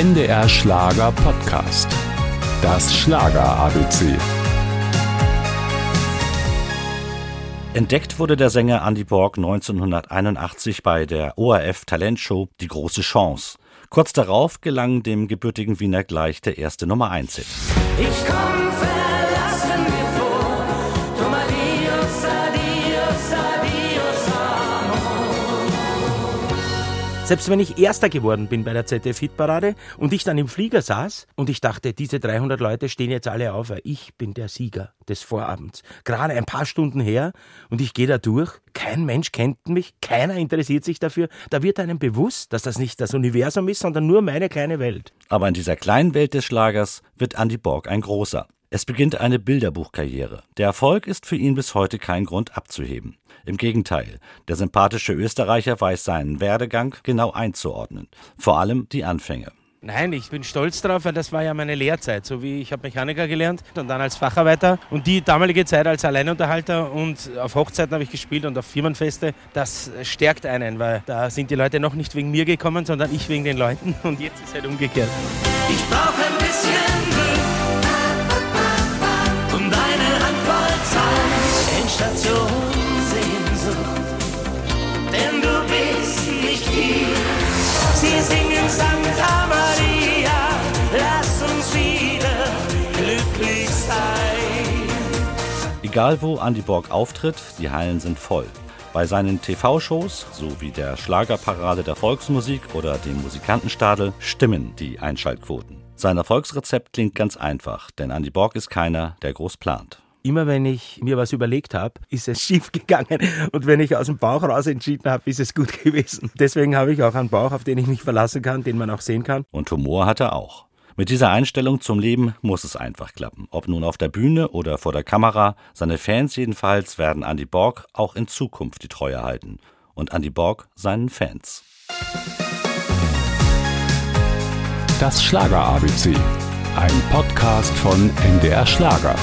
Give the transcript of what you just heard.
NDR Schlager Podcast. Das Schlager ABC. Entdeckt wurde der Sänger Andy Borg 1981 bei der ORF Talentshow Die große Chance. Kurz darauf gelang dem gebürtigen Wiener gleich der erste Nummer 1 Hit. Ich komm, Selbst wenn ich Erster geworden bin bei der ZDF-Hitparade und ich dann im Flieger saß und ich dachte, diese 300 Leute stehen jetzt alle auf, weil ich bin der Sieger des Vorabends. Gerade ein paar Stunden her und ich gehe da durch, kein Mensch kennt mich, keiner interessiert sich dafür. Da wird einem bewusst, dass das nicht das Universum ist, sondern nur meine kleine Welt. Aber in dieser kleinen Welt des Schlagers wird Andy Borg ein großer. Es beginnt eine Bilderbuchkarriere. Der Erfolg ist für ihn bis heute kein Grund abzuheben. Im Gegenteil, der sympathische Österreicher weiß seinen Werdegang genau einzuordnen. Vor allem die Anfänge. Nein, ich bin stolz drauf, weil das war ja meine Lehrzeit. So wie ich habe Mechaniker gelernt und dann als Facharbeiter. Und die damalige Zeit als Alleinunterhalter und auf Hochzeiten habe ich gespielt und auf Firmenfeste, das stärkt einen, weil da sind die Leute noch nicht wegen mir gekommen, sondern ich wegen den Leuten. Und jetzt ist es halt umgekehrt. Ich brauch ein bisschen Glück nicht hier. Sie singen Santa Maria, lass uns wieder glücklich sein. Egal wo Andy Borg auftritt, die Hallen sind voll. Bei seinen TV-Shows, so wie der Schlagerparade der Volksmusik oder dem Musikantenstadel, stimmen die Einschaltquoten. Sein Erfolgsrezept klingt ganz einfach, denn Andy Borg ist keiner, der groß plant. Immer wenn ich mir was überlegt habe, ist es schief gegangen. Und wenn ich aus dem Bauch raus entschieden habe, ist es gut gewesen. Deswegen habe ich auch einen Bauch, auf den ich mich verlassen kann, den man auch sehen kann. Und Humor hat er auch. Mit dieser Einstellung zum Leben muss es einfach klappen. Ob nun auf der Bühne oder vor der Kamera, seine Fans jedenfalls werden Andy Borg auch in Zukunft die Treue halten. Und Andy Borg seinen Fans. Das Schlager ABC. Ein Podcast von NDR Schlager.